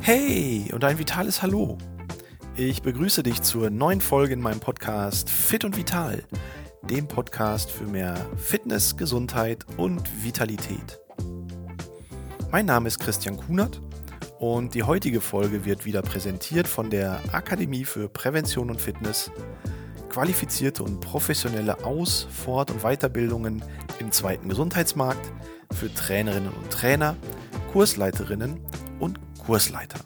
Hey und ein vitales Hallo. Ich begrüße dich zur neuen Folge in meinem Podcast Fit und Vital, dem Podcast für mehr Fitness, Gesundheit und Vitalität. Mein Name ist Christian Kunert und die heutige Folge wird wieder präsentiert von der Akademie für Prävention und Fitness. Qualifizierte und professionelle Aus-, Fort- und Weiterbildungen im zweiten Gesundheitsmarkt für Trainerinnen und Trainer, Kursleiterinnen und Kursleiter.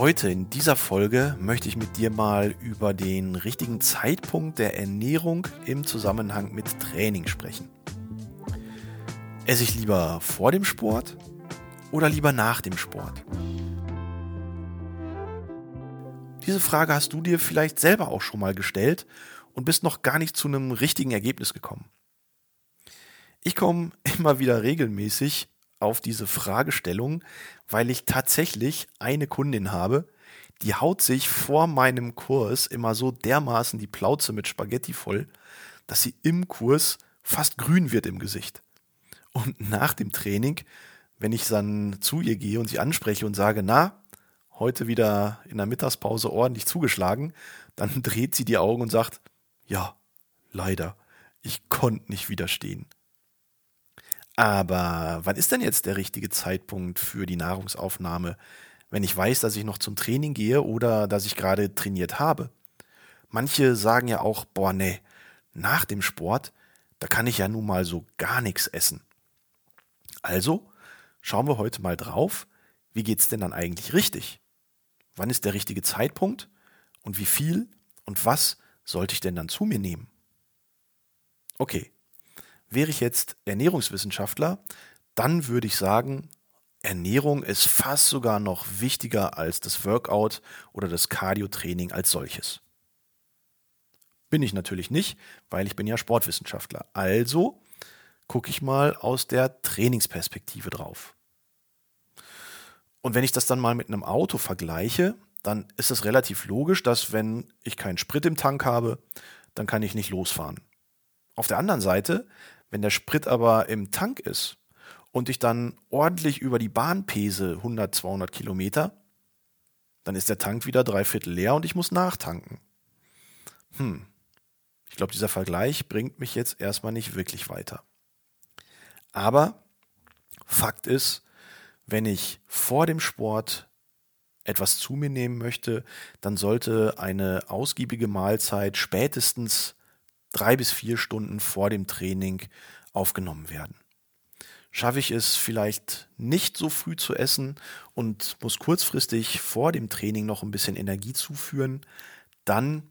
Heute in dieser Folge möchte ich mit dir mal über den richtigen Zeitpunkt der Ernährung im Zusammenhang mit Training sprechen. Esse ich lieber vor dem Sport oder lieber nach dem Sport? Diese Frage hast du dir vielleicht selber auch schon mal gestellt und bist noch gar nicht zu einem richtigen Ergebnis gekommen. Ich komme immer wieder regelmäßig auf diese Fragestellung, weil ich tatsächlich eine Kundin habe, die haut sich vor meinem Kurs immer so dermaßen die Plauze mit Spaghetti voll, dass sie im Kurs fast grün wird im Gesicht. Und nach dem Training, wenn ich dann zu ihr gehe und sie anspreche und sage, na, heute wieder in der Mittagspause ordentlich zugeschlagen, dann dreht sie die Augen und sagt, ja, leider, ich konnte nicht widerstehen. Aber wann ist denn jetzt der richtige Zeitpunkt für die Nahrungsaufnahme, wenn ich weiß, dass ich noch zum Training gehe oder dass ich gerade trainiert habe? Manche sagen ja auch, boah, nee, nach dem Sport, da kann ich ja nun mal so gar nichts essen. Also schauen wir heute mal drauf, wie geht's denn dann eigentlich richtig? Wann ist der richtige Zeitpunkt und wie viel und was sollte ich denn dann zu mir nehmen? Okay, Wäre ich jetzt Ernährungswissenschaftler, dann würde ich sagen, Ernährung ist fast sogar noch wichtiger als das Workout oder das Cardio-Training als solches. Bin ich natürlich nicht, weil ich bin ja Sportwissenschaftler. Also gucke ich mal aus der Trainingsperspektive drauf. Und wenn ich das dann mal mit einem Auto vergleiche, dann ist es relativ logisch, dass wenn ich keinen Sprit im Tank habe, dann kann ich nicht losfahren. Auf der anderen Seite, wenn der Sprit aber im Tank ist und ich dann ordentlich über die Bahn pese, 100, 200 Kilometer, dann ist der Tank wieder drei Viertel leer und ich muss nachtanken. Hm, ich glaube, dieser Vergleich bringt mich jetzt erstmal nicht wirklich weiter. Aber Fakt ist, wenn ich vor dem Sport etwas zu mir nehmen möchte, dann sollte eine ausgiebige Mahlzeit spätestens drei bis vier Stunden vor dem Training aufgenommen werden. Schaffe ich es vielleicht nicht so früh zu essen und muss kurzfristig vor dem Training noch ein bisschen Energie zuführen, dann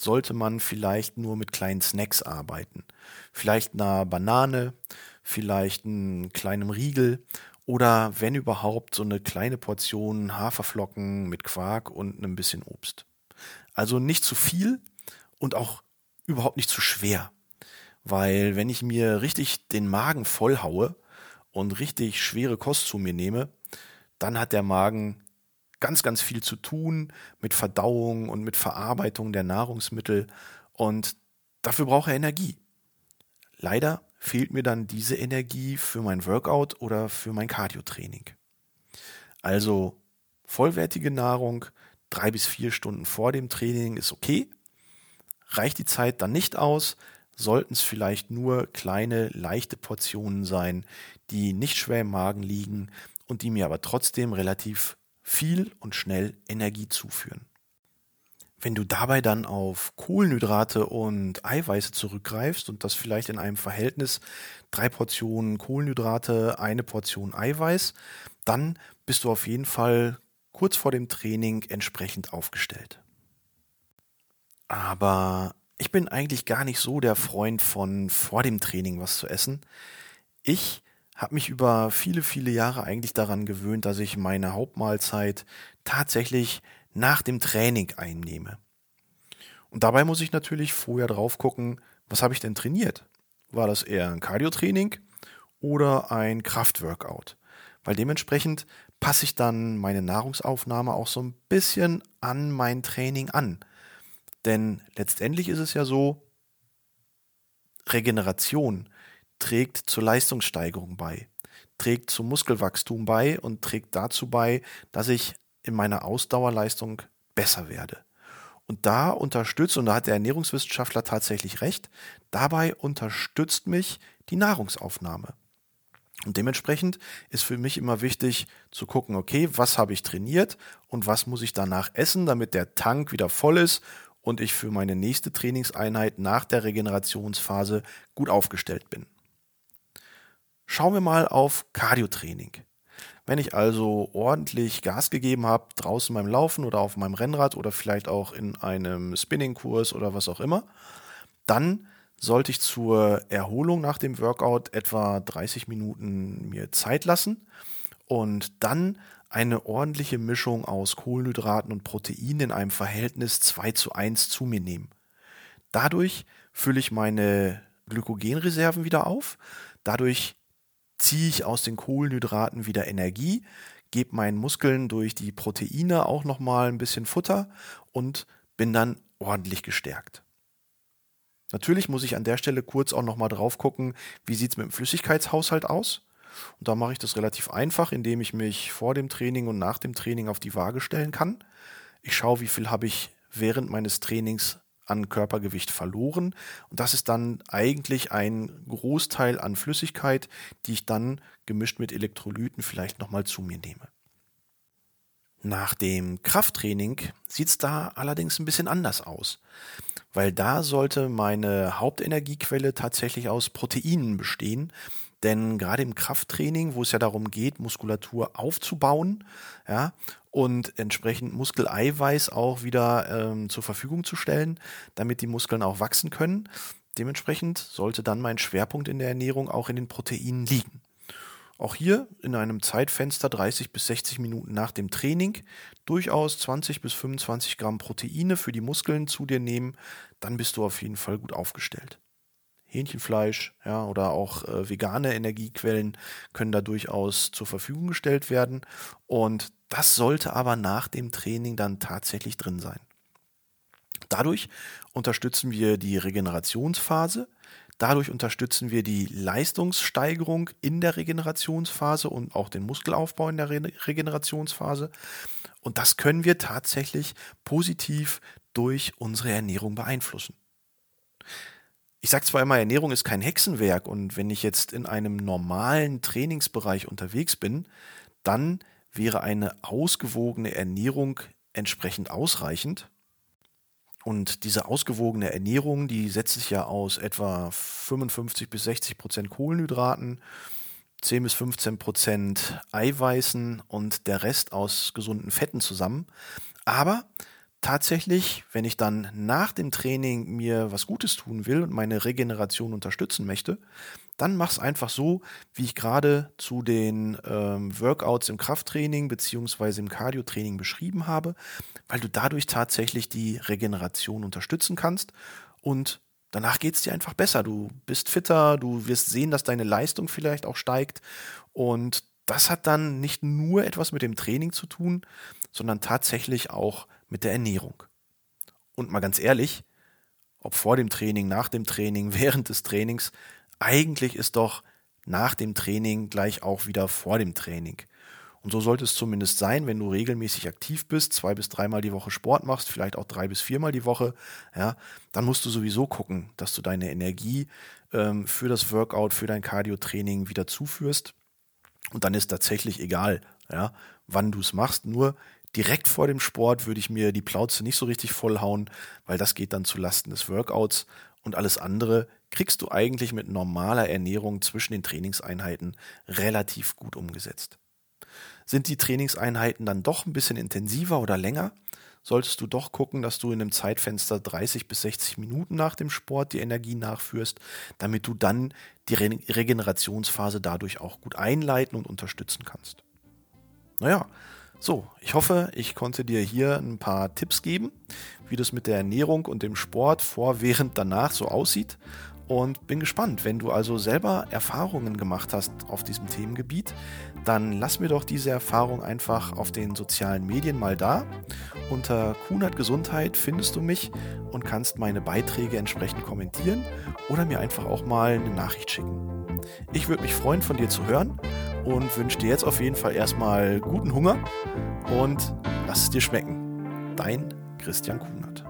sollte man vielleicht nur mit kleinen Snacks arbeiten. Vielleicht einer Banane, vielleicht einem kleinen Riegel oder wenn überhaupt so eine kleine Portion Haferflocken mit Quark und ein bisschen Obst. Also nicht zu viel und auch überhaupt nicht zu schwer. Weil wenn ich mir richtig den Magen vollhaue und richtig schwere Kost zu mir nehme, dann hat der Magen ganz, ganz viel zu tun mit Verdauung und mit Verarbeitung der Nahrungsmittel und dafür braucht er Energie. Leider fehlt mir dann diese Energie für mein Workout oder für mein Cardio-Training. Also vollwertige Nahrung, drei bis vier Stunden vor dem Training ist okay, Reicht die Zeit dann nicht aus, sollten es vielleicht nur kleine, leichte Portionen sein, die nicht schwer im Magen liegen und die mir aber trotzdem relativ viel und schnell Energie zuführen. Wenn du dabei dann auf Kohlenhydrate und Eiweiße zurückgreifst und das vielleicht in einem Verhältnis drei Portionen Kohlenhydrate, eine Portion Eiweiß, dann bist du auf jeden Fall kurz vor dem Training entsprechend aufgestellt. Aber ich bin eigentlich gar nicht so der Freund von vor dem Training was zu essen. Ich habe mich über viele, viele Jahre eigentlich daran gewöhnt, dass ich meine Hauptmahlzeit tatsächlich nach dem Training einnehme. Und dabei muss ich natürlich vorher drauf gucken, was habe ich denn trainiert? War das eher ein Cardio-Training oder ein Kraftworkout? Weil dementsprechend passe ich dann meine Nahrungsaufnahme auch so ein bisschen an mein Training an. Denn letztendlich ist es ja so, Regeneration, trägt zur Leistungssteigerung bei, trägt zum Muskelwachstum bei und trägt dazu bei, dass ich in meiner Ausdauerleistung besser werde. Und da unterstützt, und da hat der Ernährungswissenschaftler tatsächlich recht, dabei unterstützt mich die Nahrungsaufnahme. Und dementsprechend ist für mich immer wichtig zu gucken, okay, was habe ich trainiert und was muss ich danach essen, damit der Tank wieder voll ist und ich für meine nächste Trainingseinheit nach der Regenerationsphase gut aufgestellt bin. Schauen wir mal auf Cardiotraining. Wenn ich also ordentlich Gas gegeben habe, draußen beim Laufen oder auf meinem Rennrad oder vielleicht auch in einem Spinningkurs oder was auch immer, dann sollte ich zur Erholung nach dem Workout etwa 30 Minuten mir Zeit lassen und dann eine ordentliche Mischung aus Kohlenhydraten und Proteinen in einem Verhältnis 2 zu 1 zu mir nehmen. Dadurch fülle ich meine Glykogenreserven wieder auf, dadurch ziehe ich aus den Kohlenhydraten wieder Energie, gebe meinen Muskeln durch die Proteine auch nochmal ein bisschen Futter und bin dann ordentlich gestärkt. Natürlich muss ich an der Stelle kurz auch nochmal drauf gucken, wie sieht es mit dem Flüssigkeitshaushalt aus. Und da mache ich das relativ einfach, indem ich mich vor dem Training und nach dem Training auf die Waage stellen kann. Ich schaue, wie viel habe ich während meines Trainings an Körpergewicht verloren. Und das ist dann eigentlich ein Großteil an Flüssigkeit, die ich dann gemischt mit Elektrolyten vielleicht nochmal zu mir nehme. Nach dem Krafttraining sieht es da allerdings ein bisschen anders aus, weil da sollte meine Hauptenergiequelle tatsächlich aus Proteinen bestehen, denn gerade im Krafttraining, wo es ja darum geht, Muskulatur aufzubauen, ja, und entsprechend Muskeleiweiß auch wieder ähm, zur Verfügung zu stellen, damit die Muskeln auch wachsen können. Dementsprechend sollte dann mein Schwerpunkt in der Ernährung auch in den Proteinen liegen. Auch hier in einem Zeitfenster 30 bis 60 Minuten nach dem Training durchaus 20 bis 25 Gramm Proteine für die Muskeln zu dir nehmen, dann bist du auf jeden Fall gut aufgestellt. Hähnchenfleisch, ja, oder auch äh, vegane Energiequellen können da durchaus zur Verfügung gestellt werden. Und das sollte aber nach dem Training dann tatsächlich drin sein. Dadurch unterstützen wir die Regenerationsphase, dadurch unterstützen wir die Leistungssteigerung in der Regenerationsphase und auch den Muskelaufbau in der Re Regenerationsphase. Und das können wir tatsächlich positiv durch unsere Ernährung beeinflussen ich sage zwar immer, Ernährung ist kein Hexenwerk und wenn ich jetzt in einem normalen Trainingsbereich unterwegs bin, dann wäre eine ausgewogene Ernährung entsprechend ausreichend. Und diese ausgewogene Ernährung, die setzt sich ja aus etwa 55 bis 60 Prozent Kohlenhydraten, 10 bis 15 Prozent Eiweißen und der Rest aus gesunden Fetten zusammen. Aber tatsächlich, wenn ich dann nach dem Training mir was Gutes tun will und meine Regeneration unterstützen möchte, dann mach es einfach so, wie ich gerade zu den ähm, Workouts im Krafttraining beziehungsweise im Cardiotraining beschrieben habe, weil du dadurch tatsächlich die Regeneration unterstützen kannst und danach geht es dir einfach besser. Du bist fitter, du wirst sehen, dass deine Leistung vielleicht auch steigt und das hat dann nicht nur etwas mit dem Training zu tun, sondern tatsächlich auch mit der Ernährung. Und mal ganz ehrlich, ob vor dem Training, nach dem Training, während des Trainings, eigentlich ist doch nach dem Training gleich auch wieder vor dem Training. Und so sollte es zumindest sein, wenn du regelmäßig aktiv bist, zwei bis dreimal die Woche Sport machst, vielleicht auch drei bis viermal die Woche, ja, dann musst du sowieso gucken, dass du deine Energie ähm, für das Workout, für dein Cardio-Training wieder zuführst. Und dann ist tatsächlich egal, ja, wann du es machst. Nur direkt vor dem Sport würde ich mir die Plauze nicht so richtig vollhauen, weil das geht dann zu Lasten des Workouts und alles andere kriegst du eigentlich mit normaler Ernährung zwischen den Trainingseinheiten relativ gut umgesetzt. Sind die Trainingseinheiten dann doch ein bisschen intensiver oder länger, solltest du doch gucken, dass du in einem Zeitfenster 30 bis 60 Minuten nach dem Sport die Energie nachführst, damit du dann die Re Regenerationsphase dadurch auch gut einleiten und unterstützen kannst. Naja, so, ich hoffe, ich konnte dir hier ein paar Tipps geben, wie das mit der Ernährung und dem Sport vor, während, danach so aussieht. und bin gespannt. Wenn du also selber Erfahrungen gemacht hast auf diesem Themengebiet, dann lass mir doch diese Erfahrung einfach auf den sozialen Medien mal da. Unter Kunert Gesundheit findest du mich und kannst meine Beiträge entsprechend kommentieren oder mir einfach auch mal eine Nachricht schicken. Ich würde mich freuen, von dir zu hören und wünsche dir jetzt auf jeden Fall erstmal guten Hunger und lass es dir schmecken. Dein Christian Kunert.